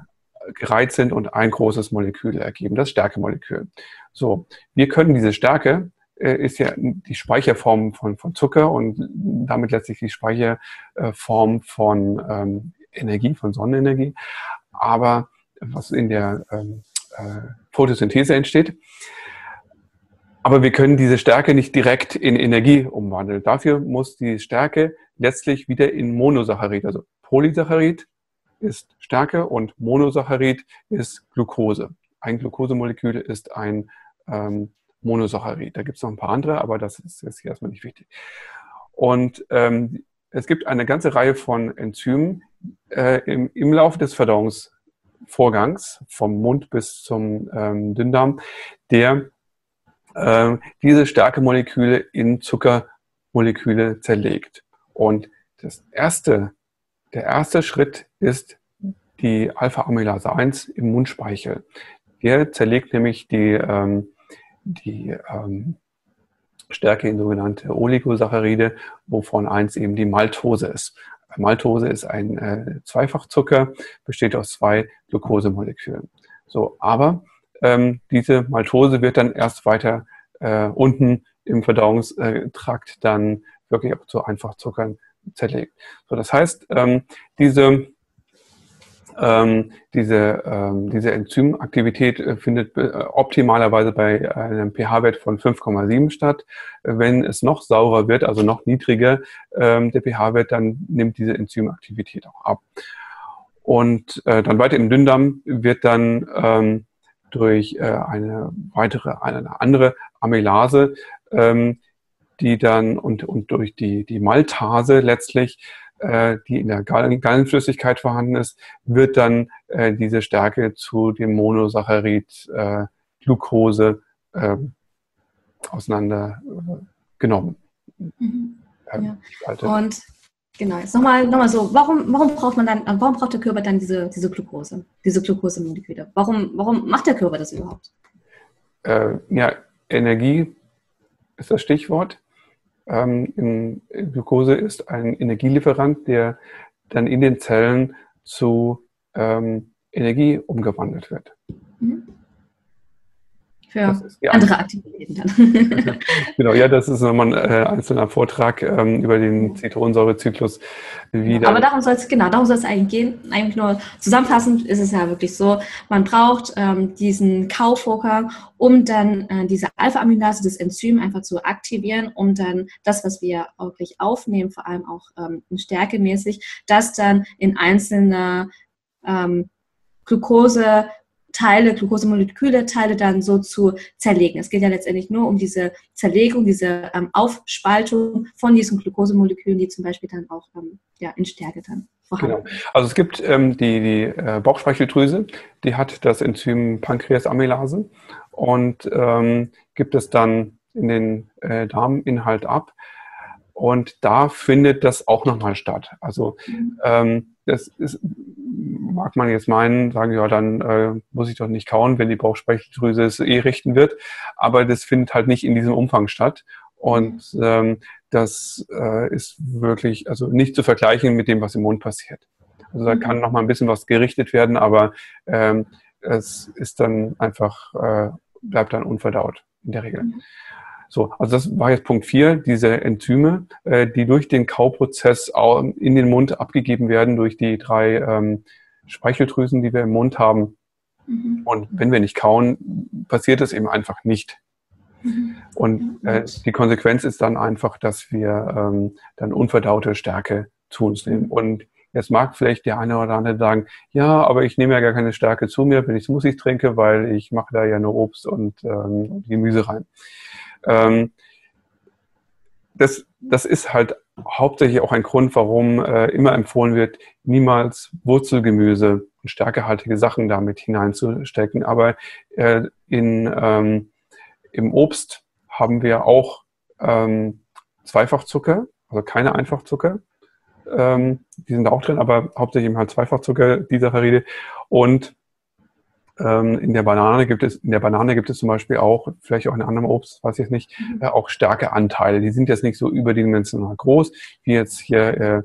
gereiht sind und ein großes Molekül ergeben, das Stärkemolekül. So, wir können diese Stärke ist ja die Speicherform von, von Zucker und damit letztlich die Speicherform von ähm, Energie, von Sonnenenergie. Aber was in der ähm, äh, Photosynthese entsteht. Aber wir können diese Stärke nicht direkt in Energie umwandeln. Dafür muss die Stärke letztlich wieder in Monosaccharid, also Polysaccharid ist Stärke und Monosaccharid ist Glucose. Ein Glucosemolekül ist ein ähm, Monosaccharid. Da gibt es noch ein paar andere, aber das ist jetzt hier erstmal nicht wichtig. Und ähm, es gibt eine ganze Reihe von Enzymen äh, im, im Laufe des Verdauungsvorgangs, vom Mund bis zum ähm, Dünndarm, der äh, diese Stärkemoleküle in Zuckermoleküle zerlegt. Und das erste, der erste Schritt ist die Alpha-Amylase 1 im Mundspeichel. Der zerlegt nämlich die ähm, die ähm, Stärke in sogenannte Oligosaccharide, wovon eins eben die Maltose ist. Maltose ist ein äh, Zweifachzucker, besteht aus zwei Glukosemolekülen. So, aber ähm, diese Maltose wird dann erst weiter äh, unten im Verdauungstrakt dann wirklich auch zu Einfachzuckern zerlegt. So, das heißt, ähm, diese ähm, diese, ähm, diese Enzymaktivität äh, findet äh, optimalerweise bei einem pH-Wert von 5,7 statt. Wenn es noch saurer wird, also noch niedriger ähm, der pH-Wert, dann nimmt diese Enzymaktivität auch ab. Und äh, dann weiter im Dünndarm wird dann ähm, durch äh, eine weitere, eine andere Amylase, ähm, die dann und, und durch die, die Maltase letztlich äh, die in der Gallenflüssigkeit vorhanden ist, wird dann äh, diese Stärke zu dem Monosaccharid äh, Glucose äh, auseinander äh, genommen. Mhm. Ja. Und genau, jetzt nochmal noch mal so, warum, warum braucht man dann, warum braucht der Körper dann diese, diese Glucose, diese Glucosemoleküle? Warum, warum macht der Körper das überhaupt? Äh, ja, Energie ist das Stichwort. Ähm, Glucose ist ein Energielieferant, der dann in den Zellen zu ähm, Energie umgewandelt wird. Mhm. Für andere Aktivitäten dann. genau, ja, das ist nochmal ein äh, einzelner Vortrag ähm, über den Zitronensäurezyklus. Aber darum soll es, genau, darum soll es eigentlich gehen. Eigentlich nur zusammenfassend ist es ja wirklich so, man braucht ähm, diesen Kauvorgang, um dann äh, diese Alpha-Amylase, das Enzym einfach zu aktivieren, um dann das, was wir wirklich aufnehmen, vor allem auch ähm, stärkemäßig, das dann in einzelne ähm, Glucose Teile, Glukosemoleküle, Teile dann so zu zerlegen. Es geht ja letztendlich nur um diese Zerlegung, diese ähm, Aufspaltung von diesen Glukosemolekülen, die zum Beispiel dann auch ähm, ja, in Stärke dann vorhanden Genau. Also es gibt ähm, die, die äh, Bauchspeicheldrüse, die hat das Enzym Pankreasamylase und ähm, gibt es dann in den äh, Darminhalt ab. Und da findet das auch nochmal statt. Also mhm. ähm, das ist, mag man jetzt meinen, sagen, ja, dann äh, muss ich doch nicht kauen, wenn die Bauchspeicheldrüse es eh richten wird. Aber das findet halt nicht in diesem Umfang statt. Und mhm. ähm, das äh, ist wirklich also nicht zu vergleichen mit dem, was im Mund passiert. Also da mhm. kann noch mal ein bisschen was gerichtet werden, aber ähm, es ist dann einfach, äh, bleibt dann unverdaut in der Regel. Mhm. So, also das war jetzt Punkt 4, diese Enzyme, äh, die durch den Kauprozess in den Mund abgegeben werden, durch die drei ähm, Speicheldrüsen, die wir im Mund haben. Mhm. Und wenn wir nicht kauen, passiert es eben einfach nicht. Mhm. Und äh, die Konsequenz ist dann einfach, dass wir ähm, dann unverdaute Stärke zu uns nehmen. Mhm. Und jetzt mag vielleicht der eine oder andere sagen, ja, aber ich nehme ja gar keine Stärke zu mir, wenn ich Smoothies trinke, weil ich mache da ja nur Obst und ähm, Gemüse rein. Ähm, das, das ist halt hauptsächlich auch ein Grund, warum äh, immer empfohlen wird, niemals Wurzelgemüse und stärkehaltige Sachen damit hineinzustecken. Aber äh, in, ähm, im Obst haben wir auch ähm, Zweifachzucker, also keine Einfachzucker. Ähm, die sind auch drin, aber hauptsächlich eben halt Zweifachzucker, die Saccharide. Und in der Banane gibt es, in der Banane gibt es zum Beispiel auch, vielleicht auch in anderem Obst, weiß ich nicht, mhm. äh, auch starke Anteile. Die sind jetzt nicht so überdimensional groß wie jetzt hier äh,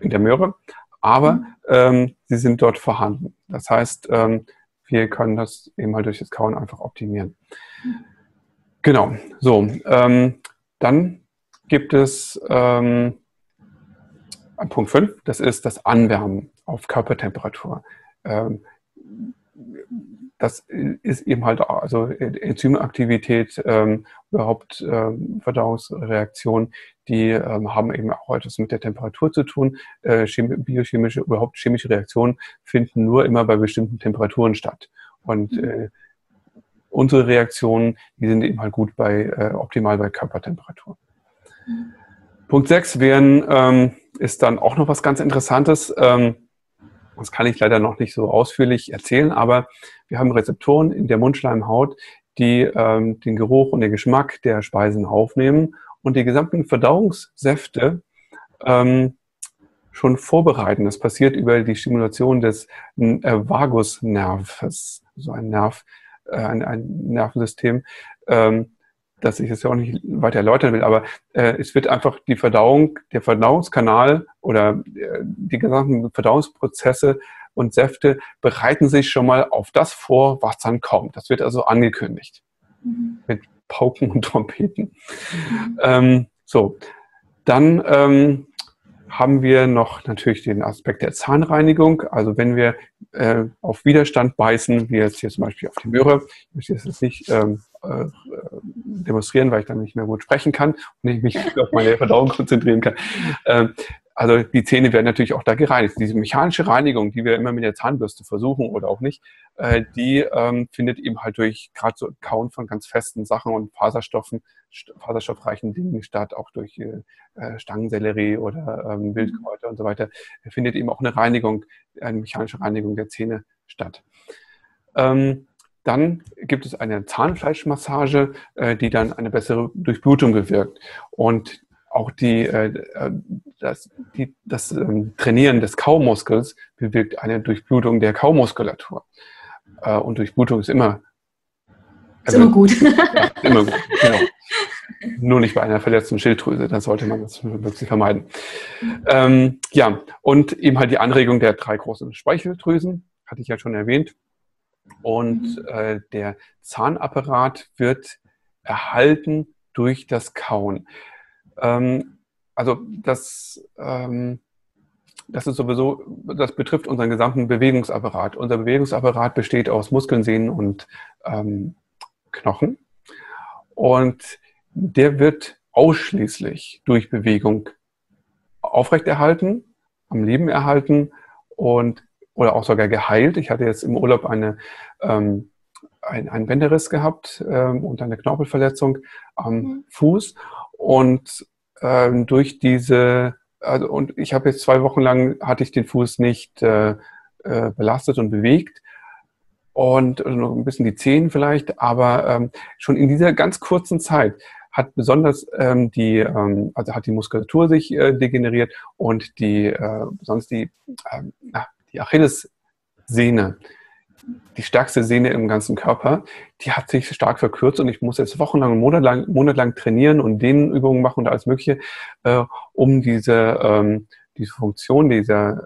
in der Möhre, aber mhm. ähm, sie sind dort vorhanden. Das heißt, ähm, wir können das eben halt durch das Kauen einfach optimieren. Mhm. Genau. So, ähm, dann gibt es ähm, Punkt 5, das ist das Anwärmen auf Körpertemperatur. Das ist eben halt also Enzymaktivität, ähm, überhaupt ähm, Verdauungsreaktionen, die ähm, haben eben auch etwas mit der Temperatur zu tun. Äh, biochemische, überhaupt chemische Reaktionen finden nur immer bei bestimmten Temperaturen statt. Und mhm. äh, unsere Reaktionen, die sind eben halt gut bei, äh, optimal bei Körpertemperatur. Mhm. Punkt 6 wären, ähm, ist dann auch noch was ganz Interessantes. Ähm, das kann ich leider noch nicht so ausführlich erzählen, aber wir haben Rezeptoren in der Mundschleimhaut, die ähm, den Geruch und den Geschmack der Speisen aufnehmen und die gesamten Verdauungssäfte ähm, schon vorbereiten. Das passiert über die Stimulation des äh, Vagusnerves, so ein Nerv, äh, ein, ein Nervensystem, ähm, dass ich es ja auch nicht weiter erläutern will, aber äh, es wird einfach die Verdauung, der Verdauungskanal oder äh, die gesamten Verdauungsprozesse und Säfte bereiten sich schon mal auf das vor, was dann kommt. Das wird also angekündigt mhm. mit Pauken und Trompeten. Mhm. Ähm, so, dann ähm, haben wir noch natürlich den Aspekt der Zahnreinigung. Also wenn wir äh, auf Widerstand beißen, wie jetzt hier zum Beispiel auf die Möhre, ich möchte jetzt nicht ähm, äh, demonstrieren, weil ich dann nicht mehr gut sprechen kann und ich mich auf meine Verdauung konzentrieren kann. Ähm, also die Zähne werden natürlich auch da gereinigt. Diese mechanische Reinigung, die wir immer mit der Zahnbürste versuchen oder auch nicht, äh, die ähm, findet eben halt durch gerade so Kauen von ganz festen Sachen und Faserstoffen, faserstoffreichen Dingen statt, auch durch äh, äh Stangensellerie oder ähm, mhm. Wildkräuter und so weiter, findet eben auch eine Reinigung, eine mechanische Reinigung der Zähne statt. Ähm, dann gibt es eine Zahnfleischmassage, äh, die dann eine bessere Durchblutung bewirkt. Und auch die, äh, äh, das, die, das ähm, Trainieren des Kaumuskels bewirkt eine Durchblutung der Kaumuskulatur. Äh, und Durchblutung ist immer, also, ist immer gut. Ja, immer gut, genau. Nur nicht bei einer verletzten Schilddrüse, dann sollte man das wirklich vermeiden. Ähm, ja, und eben halt die Anregung der drei großen Speicheldrüsen, hatte ich ja schon erwähnt. Und mhm. äh, der Zahnapparat wird erhalten durch das Kauen. Ähm, also das, ähm, das ist sowieso, das betrifft unseren gesamten Bewegungsapparat. Unser Bewegungsapparat besteht aus Muskeln, Sehnen und ähm, Knochen. Und der wird ausschließlich durch Bewegung aufrechterhalten, am Leben erhalten und oder auch sogar geheilt. Ich hatte jetzt im Urlaub eine, ähm, ein, einen Bänderriss gehabt ähm, und eine Knorpelverletzung am mhm. Fuß. Und ähm, durch diese, also, und ich habe jetzt zwei Wochen lang hatte ich den Fuß nicht äh, äh, belastet und bewegt und also noch ein bisschen die Zehen vielleicht, aber ähm, schon in dieser ganz kurzen Zeit hat besonders ähm, die, ähm, also hat die Muskulatur sich äh, degeneriert und die, äh, besonders die, äh, die Achillessehne, die stärkste Sehne im ganzen Körper, die hat sich stark verkürzt und ich muss jetzt wochenlang, monatelang, monatelang trainieren und Dehnübungen machen und alles Mögliche, äh, um diese, ähm, diese Funktion dieser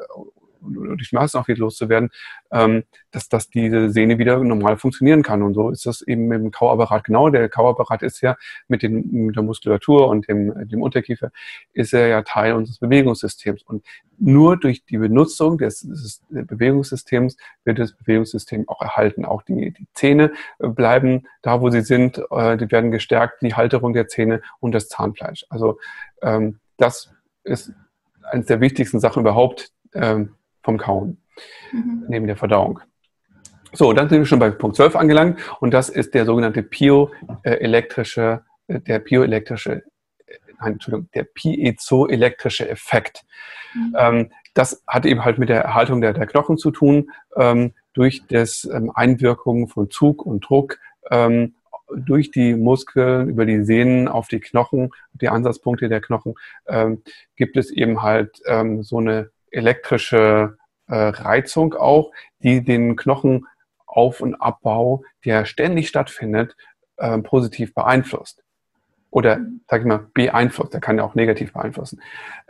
die Schmerzen auch wieder loszuwerden, ähm, dass, dass diese Sehne wieder normal funktionieren kann. Und so ist das eben mit dem Kauapparat genau. Der Kauapparat ist ja mit, den, mit der Muskulatur und dem, dem Unterkiefer, ist er ja Teil unseres Bewegungssystems. Und nur durch die Benutzung des, des Bewegungssystems wird das Bewegungssystem auch erhalten. Auch die, die Zähne bleiben da, wo sie sind. Äh, die werden gestärkt, die Halterung der Zähne und das Zahnfleisch. Also ähm, das ist eines der wichtigsten Sachen überhaupt, ähm, vom Kauen, mhm. neben der Verdauung. So, dann sind wir schon bei Punkt 12 angelangt und das ist der sogenannte piezoelektrische, äh, der piezoelektrische, äh, nein, Entschuldigung, der piezoelektrische Effekt. Mhm. Ähm, das hat eben halt mit der Erhaltung der, der Knochen zu tun, ähm, durch das ähm, Einwirkung von Zug und Druck ähm, durch die Muskeln, über die Sehnen auf die Knochen, die Ansatzpunkte der Knochen, ähm, gibt es eben halt ähm, so eine elektrische äh, Reizung auch, die den Knochenauf- und Abbau, der ständig stattfindet, äh, positiv beeinflusst. Oder, sag ich mal, beeinflusst. Der kann ja auch negativ beeinflussen.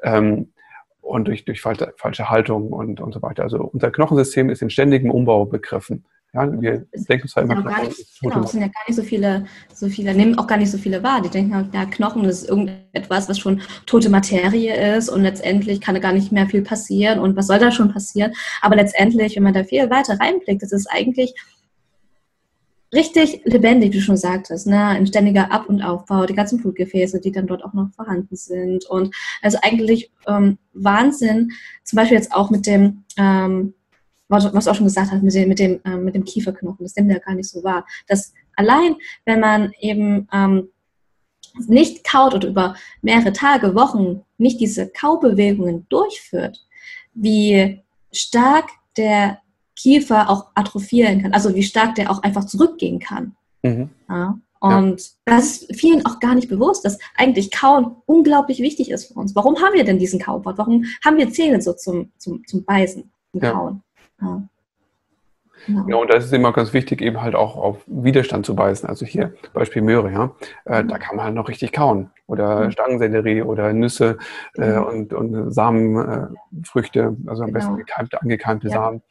Ähm, und durch, durch falsche, falsche Haltung und, und so weiter. Also unser Knochensystem ist in ständigem Umbau begriffen. Ja, wir es denken zwar immer, Knochen, nicht, genau, es sind ja gar nicht so viele, so viele, nehmen auch gar nicht so viele wahr. Die denken, ja, Knochen ist irgendetwas, was schon tote Materie ist und letztendlich kann da gar nicht mehr viel passieren und was soll da schon passieren. Aber letztendlich, wenn man da viel weiter reinblickt, das ist eigentlich richtig lebendig, wie du schon sagtest, ne? ein ständiger Ab- und Aufbau, die ganzen Blutgefäße, die dann dort auch noch vorhanden sind und also eigentlich ähm, Wahnsinn, zum Beispiel jetzt auch mit dem ähm, was, du auch schon gesagt hast, mit dem, mit dem, ähm, mit dem Kieferknochen, das nimmt ja gar nicht so wahr. Dass allein, wenn man eben ähm, nicht kaut oder über mehrere Tage, Wochen nicht diese Kaubewegungen durchführt, wie stark der Kiefer auch atrophieren kann, also wie stark der auch einfach zurückgehen kann. Mhm. Ja. Und ja. das ist vielen auch gar nicht bewusst, dass eigentlich Kauen unglaublich wichtig ist für uns. Warum haben wir denn diesen Kaubord? Warum haben wir Zähne so zum, zum, zum Beißen, zum Kauen? Ja. Ja, und da ist es immer ganz wichtig, eben halt auch auf Widerstand zu beißen. Also hier Beispiel Möhre, ja. Äh, mhm. Da kann man halt noch richtig kauen. Oder mhm. Stangensellerie oder Nüsse äh, mhm. und, und Samenfrüchte, äh, also am genau. besten gekeimte, angekeimte ja. Samen.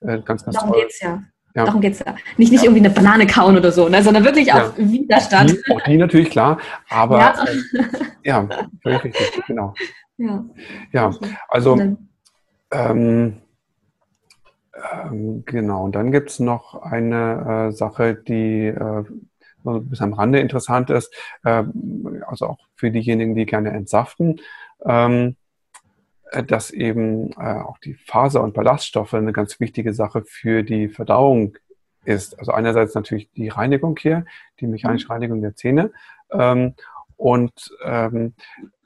Äh, ganz, ganz Darum geht es ja. Ja. Darum geht es ja. Nicht, nicht ja. irgendwie eine Banane kauen oder so, ne, sondern wirklich auf ja. Widerstand. Die, auch die natürlich, klar. Aber ja, äh, ja völlig richtig, genau. Ja, ja also ähm, ähm, genau, und dann gibt es noch eine äh, Sache, die äh, ein bisschen am Rande interessant ist, äh, also auch für diejenigen, die gerne entsaften, ähm, äh, dass eben äh, auch die Faser- und Ballaststoffe eine ganz wichtige Sache für die Verdauung ist. Also einerseits natürlich die Reinigung hier, die mechanische mhm. Reinigung der Zähne. Ähm, und ähm,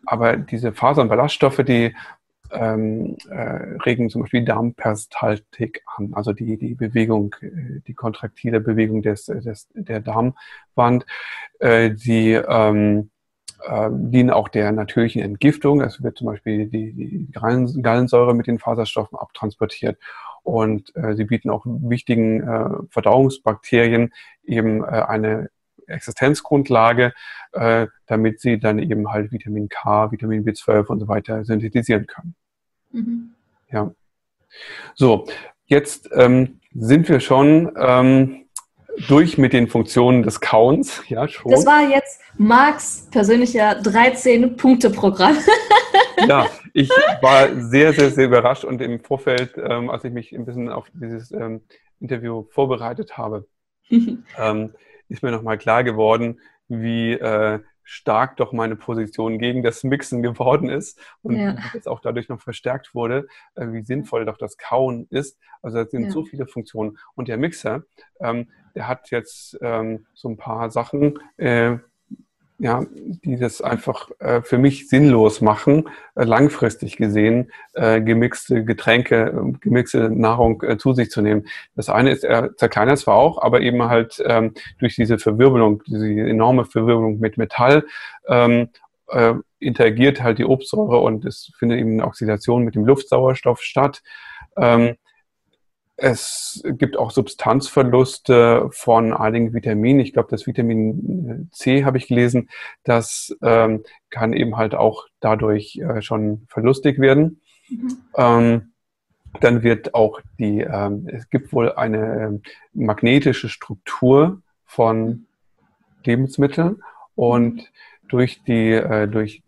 aber diese Faser- und Ballaststoffe, die ähm, äh, regen zum Beispiel Darmperistaltik an, also die, die Bewegung, äh, die kontraktile Bewegung des, des, der Darmwand. Äh, die ähm, äh, dienen auch der natürlichen Entgiftung. Es wird zum Beispiel die, die Gallensäure mit den Faserstoffen abtransportiert. Und äh, sie bieten auch wichtigen äh, Verdauungsbakterien eben äh, eine Existenzgrundlage, äh, damit sie dann eben halt Vitamin K, Vitamin B12 und so weiter synthetisieren können. Mhm. Ja. So, jetzt ähm, sind wir schon ähm, durch mit den Funktionen des Kauens. Ja, schon. Das war jetzt Marks persönlicher 13-Punkte-Programm. ja, ich war sehr, sehr, sehr überrascht und im Vorfeld, ähm, als ich mich ein bisschen auf dieses ähm, Interview vorbereitet habe, ähm, ist mir nochmal klar geworden, wie äh, stark doch meine Position gegen das Mixen geworden ist und ja. jetzt auch dadurch noch verstärkt wurde, äh, wie sinnvoll doch das Kauen ist. Also es sind ja. so viele Funktionen. Und der Mixer, ähm, der hat jetzt ähm, so ein paar Sachen, äh, ja, die das einfach äh, für mich sinnlos machen, äh, langfristig gesehen, äh, gemixte Getränke, äh, gemixte Nahrung äh, zu sich zu nehmen. Das eine ist, er zerkleinert zwar auch, aber eben halt ähm, durch diese Verwirbelung, diese enorme Verwirbelung mit Metall, ähm, äh, interagiert halt die Obstsäure und es findet eben eine Oxidation mit dem Luftsauerstoff statt. Ähm, es gibt auch Substanzverluste von einigen Vitaminen. Ich glaube, das Vitamin C habe ich gelesen, das ähm, kann eben halt auch dadurch äh, schon verlustig werden. Mhm. Ähm, dann wird auch die, ähm, es gibt wohl eine ähm, magnetische Struktur von Lebensmitteln und durch die, äh, durch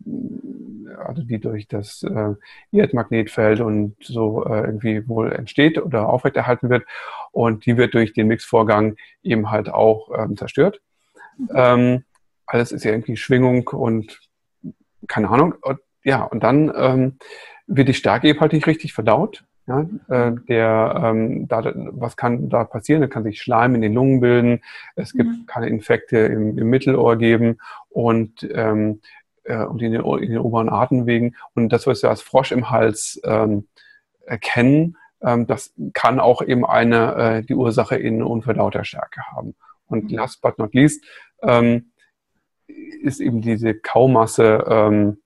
also die durch das äh, Erdmagnetfeld und so äh, irgendwie wohl entsteht oder aufrechterhalten wird. Und die wird durch den Mixvorgang eben halt auch ähm, zerstört. Mhm. Ähm, alles ist ja irgendwie Schwingung und keine Ahnung. Und, ja, und dann ähm, wird die Stärke eben halt nicht richtig verdaut. Ja, äh, der, ähm, da, was kann da passieren? Da kann sich Schleim in den Lungen bilden. Es gibt mhm. keine Infekte im, im Mittelohr geben und ähm, äh, und in den, in den oberen Atemwegen. Und das, was wir als Frosch im Hals ähm, erkennen, ähm, das kann auch eben eine, äh, die Ursache in unverdauter Stärke haben. Und mhm. last but not least ähm, ist eben diese Kaumasse ähm,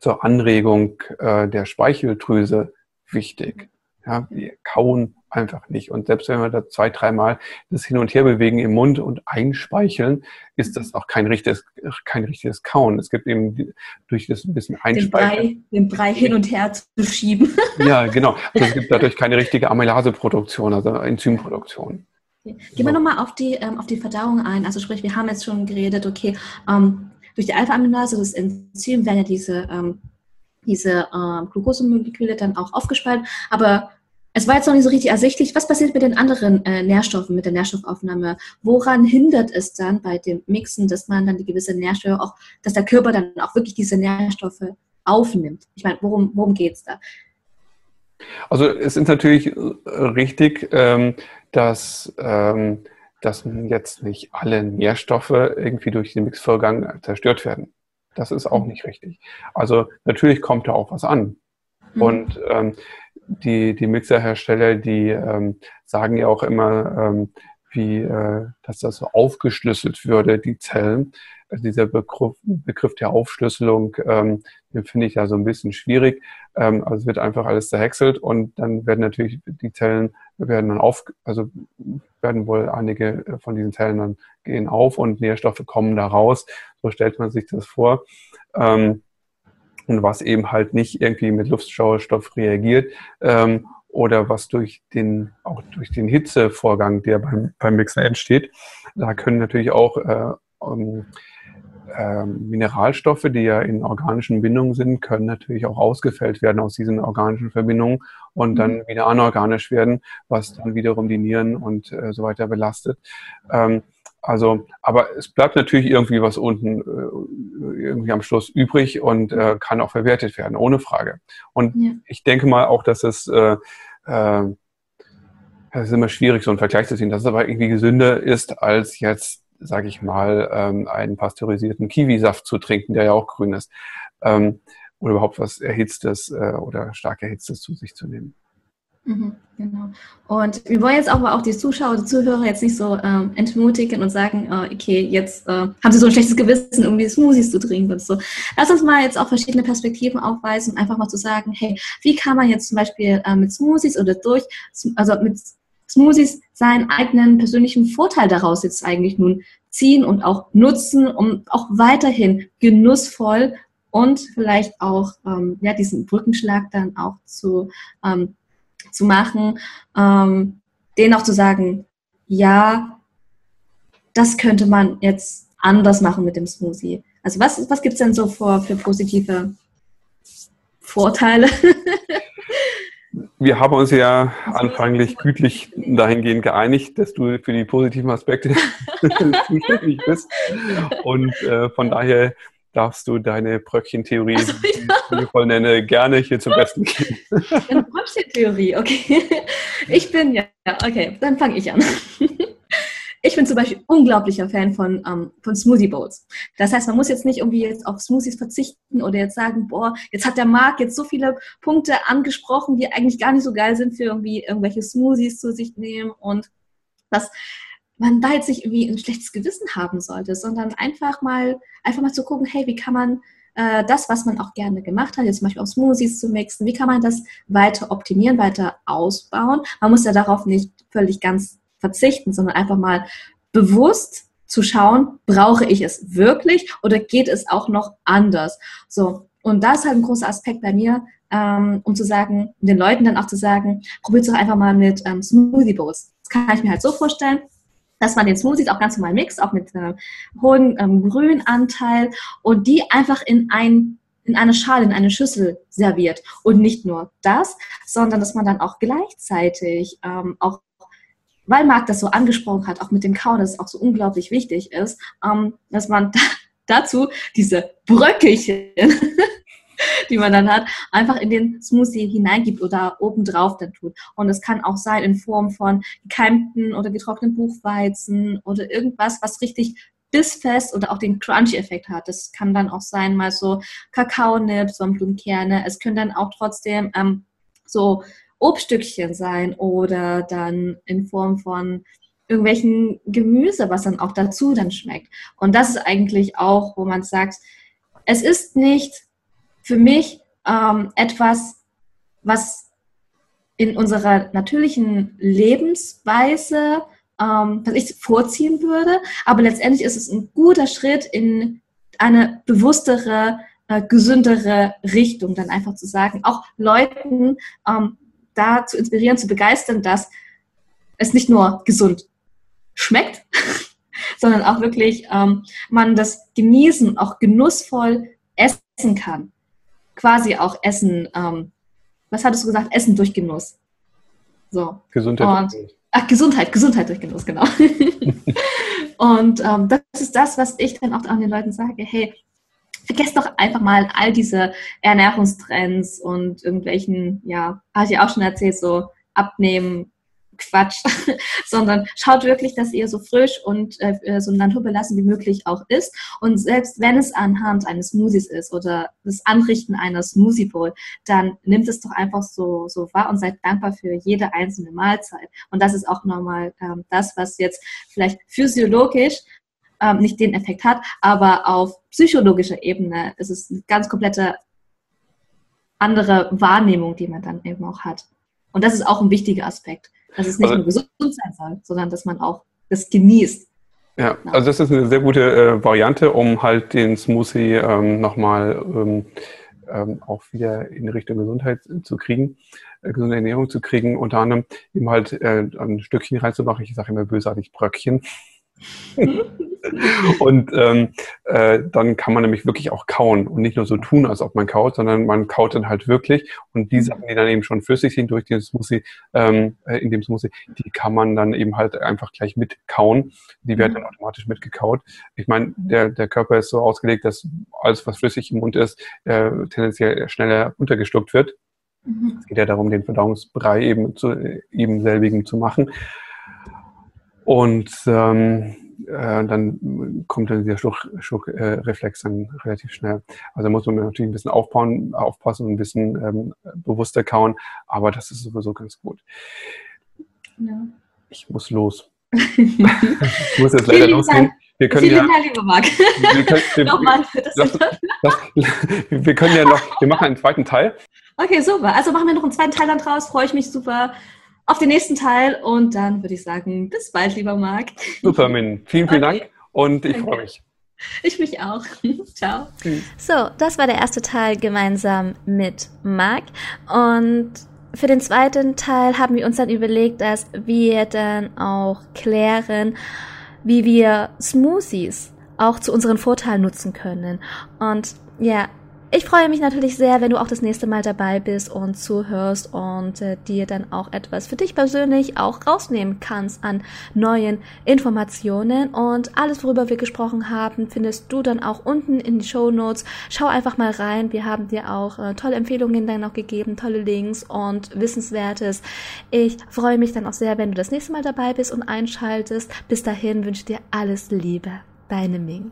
zur Anregung äh, der Speicheldrüse wichtig. Ja, wir kauen einfach nicht. Und selbst wenn wir da zwei, dreimal das hin und her bewegen im Mund und einspeicheln, ist das auch kein richtiges, kein richtiges Kauen. Es gibt eben durch das ein bisschen Einspeicheln. Den Brei, den Brei hin und her zu schieben. Ja, genau. Also es gibt dadurch keine richtige Amylaseproduktion, also Enzymproduktion. Gehen wir nochmal auf die, ähm, auf die Verdauung ein. Also sprich, wir haben jetzt schon geredet, okay, ähm, durch die Alpha-Amylase, das Enzym, werden ja diese, ähm, diese ähm, Glukosemoleküle dann auch aufgespalten. Aber es war jetzt noch nicht so richtig ersichtlich, was passiert mit den anderen äh, Nährstoffen, mit der Nährstoffaufnahme? Woran hindert es dann bei dem Mixen, dass man dann die gewisse Nährstoffe auch, dass der Körper dann auch wirklich diese Nährstoffe aufnimmt? Ich meine, worum, worum geht es da? Also es ist natürlich äh, richtig, ähm, dass, ähm, dass jetzt nicht alle Nährstoffe irgendwie durch den Mixvorgang zerstört werden. Das ist auch mhm. nicht richtig. Also natürlich kommt da auch was an. Mhm. Und ähm, die, die Mixerhersteller, die ähm, sagen ja auch immer, ähm, wie, äh, dass das so aufgeschlüsselt würde, die Zellen. Also dieser Begriff, Begriff der Aufschlüsselung, ähm, den finde ich ja so ein bisschen schwierig. Ähm, also es wird einfach alles zerhäckselt und dann werden natürlich die Zellen werden dann auf, also werden wohl einige von diesen Zellen dann gehen auf und Nährstoffe kommen da raus. So stellt man sich das vor. Ähm, und was eben halt nicht irgendwie mit Luftsauerstoff reagiert ähm, oder was durch den, auch durch den Hitzevorgang, der beim, beim Mixen entsteht. Da können natürlich auch äh, ähm, äh, Mineralstoffe, die ja in organischen Bindungen sind, können natürlich auch ausgefällt werden aus diesen organischen Verbindungen und dann mhm. wieder anorganisch werden, was dann wiederum die Nieren und äh, so weiter belastet. Ähm, also, aber es bleibt natürlich irgendwie was unten äh, irgendwie am Schluss übrig und äh, kann auch verwertet werden, ohne Frage. Und ja. ich denke mal auch, dass es äh, äh, es ist immer schwierig, so einen Vergleich zu ziehen, dass es aber irgendwie gesünder ist, als jetzt, sage ich mal, ähm, einen pasteurisierten Kiwisaft zu trinken, der ja auch grün ist. Ähm, oder überhaupt was Erhitztes äh, oder stark Erhitztes zu sich zu nehmen. Mhm, genau. Und wir wollen jetzt aber auch die Zuschauer, die Zuhörer jetzt nicht so ähm, entmutigen und sagen, äh, okay, jetzt äh, haben sie so ein schlechtes Gewissen, die Smoothies zu trinken und so. Lass uns mal jetzt auch verschiedene Perspektiven aufweisen, einfach mal zu sagen, hey, wie kann man jetzt zum Beispiel äh, mit Smoothies oder durch, also mit Smoothies seinen eigenen persönlichen Vorteil daraus jetzt eigentlich nun ziehen und auch nutzen, um auch weiterhin genussvoll und vielleicht auch ähm, ja, diesen Brückenschlag dann auch zu ähm, zu machen, ähm, denen auch zu sagen, ja, das könnte man jetzt anders machen mit dem Smoothie. Also was, was gibt es denn so für, für positive Vorteile? Wir haben uns ja anfanglich gütlich dahingehend geeinigt, dass du für die positiven Aspekte zuständig bist. Und äh, von daher darfst du deine Bröckchen-Theorie, also, ja. Die ich voll nenne, gerne hier zum Besten geben. Eine Bröckchen-Theorie, okay. Ich bin ja, okay, dann fange ich an. Ich bin zum Beispiel unglaublicher Fan von, ähm, von Smoothie Bowls. Das heißt, man muss jetzt nicht irgendwie jetzt auf Smoothies verzichten oder jetzt sagen, boah, jetzt hat der Marc jetzt so viele Punkte angesprochen, die eigentlich gar nicht so geil sind für irgendwie irgendwelche Smoothies zu sich nehmen und dass man da jetzt nicht irgendwie ein schlechtes Gewissen haben sollte, sondern einfach mal, einfach mal zu gucken, hey, wie kann man äh, das, was man auch gerne gemacht hat, jetzt zum Beispiel auf Smoothies zu mixen, wie kann man das weiter optimieren, weiter ausbauen? Man muss ja darauf nicht völlig ganz verzichten, sondern einfach mal bewusst zu schauen, brauche ich es wirklich oder geht es auch noch anders? So. Und das ist halt ein großer Aspekt bei mir, ähm, um zu sagen, den Leuten dann auch zu sagen, probiert es doch einfach mal mit ähm, Smoothie Bowls. Das kann ich mir halt so vorstellen, dass man den Smoothies auch ganz normal mixt, auch mit äh, hohem ähm, Grünanteil und die einfach in ein in eine Schale, in eine Schüssel serviert. Und nicht nur das, sondern dass man dann auch gleichzeitig ähm, auch weil Marc das so angesprochen hat, auch mit dem Kauen, dass es auch so unglaublich wichtig ist, ähm, dass man da, dazu diese Bröckelchen, die man dann hat, einfach in den Smoothie hineingibt oder obendrauf dann tut. Und es kann auch sein in Form von gekeimten oder getrockneten Buchweizen oder irgendwas, was richtig bissfest oder auch den Crunchy-Effekt hat. Das kann dann auch sein, mal so Kakaonips, Sonnenblumenkerne. Es können dann auch trotzdem ähm, so Obststückchen sein oder dann in Form von irgendwelchen Gemüse, was dann auch dazu dann schmeckt. Und das ist eigentlich auch, wo man sagt, es ist nicht für mich ähm, etwas, was in unserer natürlichen Lebensweise, ähm, was ich vorziehen würde, aber letztendlich ist es ein guter Schritt in eine bewusstere, äh, gesündere Richtung, dann einfach zu sagen, auch Leuten ähm, da zu inspirieren, zu begeistern, dass es nicht nur gesund schmeckt, sondern auch wirklich ähm, man das genießen, auch genussvoll essen kann. Quasi auch Essen, ähm, was hattest du gesagt? Essen durch Genuss. So. Gesundheit. Und, ach, Gesundheit, Gesundheit durch Genuss, genau. und ähm, das ist das, was ich dann auch an den Leuten sage, hey, vergesst doch einfach mal all diese Ernährungstrends und irgendwelchen, ja, hatte ich auch schon erzählt, so abnehmen, Quatsch, sondern schaut wirklich, dass ihr so frisch und äh, so naturbelassen wie möglich auch isst. Und selbst wenn es anhand eines Smoothies ist oder das Anrichten einer Smoothie Bowl, dann nimmt es doch einfach so, so wahr und seid dankbar für jede einzelne Mahlzeit. Und das ist auch nochmal ähm, das, was jetzt vielleicht physiologisch ähm, nicht den Effekt hat, aber auf psychologischer Ebene ist es eine ganz komplette andere Wahrnehmung, die man dann eben auch hat. Und das ist auch ein wichtiger Aspekt, dass es nicht also, nur gesund sein soll, sondern dass man auch das genießt. Ja, genau. also das ist eine sehr gute äh, Variante, um halt den Smoothie ähm, nochmal ähm, ähm, auch wieder in Richtung Gesundheit zu kriegen, äh, gesunde Ernährung zu kriegen, unter anderem eben halt äh, ein Stückchen reinzumachen. Ich sage immer bösartig Bröckchen. und ähm, äh, dann kann man nämlich wirklich auch kauen und nicht nur so tun, als ob man kaut, sondern man kaut dann halt wirklich. Und die mhm. Sachen, die dann eben schon flüssig sind durch den Smoothie, ähm, äh, in dem Smoothie, die kann man dann eben halt einfach gleich mitkauen. Die werden mhm. dann automatisch mitgekaut. Ich meine, der, der Körper ist so ausgelegt, dass alles, was flüssig im Mund ist, äh, tendenziell schneller untergeschluckt wird. Mhm. Es geht ja darum, den Verdauungsbrei eben zu eben selbigen zu machen. Und ähm, äh, dann kommt dann dieser Schluckreflex äh, dann relativ schnell. Also muss man natürlich ein bisschen aufbauen, aufpassen und ein bisschen ähm, bewusster kauen, aber das ist sowieso ganz gut. Ja. Ich muss los. ich muss jetzt leider losgehen. Wir können Vielen ja, Dank, lieber Marc. Wir können, wir, Nochmal für das, das, das, wir können ja noch, wir machen einen zweiten Teil. Okay, super. Also machen wir noch einen zweiten Teil dann draus. Freue ich mich super auf den nächsten Teil und dann würde ich sagen, bis bald, lieber Marc. Super, Min. Vielen, vielen okay. Dank und ich freue mich. Ich mich auch. Ciao. So, das war der erste Teil gemeinsam mit Marc und für den zweiten Teil haben wir uns dann überlegt, dass wir dann auch klären, wie wir Smoothies auch zu unseren Vorteilen nutzen können. Und ja, ich freue mich natürlich sehr, wenn du auch das nächste Mal dabei bist und zuhörst und äh, dir dann auch etwas für dich persönlich auch rausnehmen kannst an neuen Informationen. Und alles, worüber wir gesprochen haben, findest du dann auch unten in die Show Notes. Schau einfach mal rein. Wir haben dir auch äh, tolle Empfehlungen dann noch gegeben, tolle Links und Wissenswertes. Ich freue mich dann auch sehr, wenn du das nächste Mal dabei bist und einschaltest. Bis dahin wünsche dir alles Liebe. Deine Ming.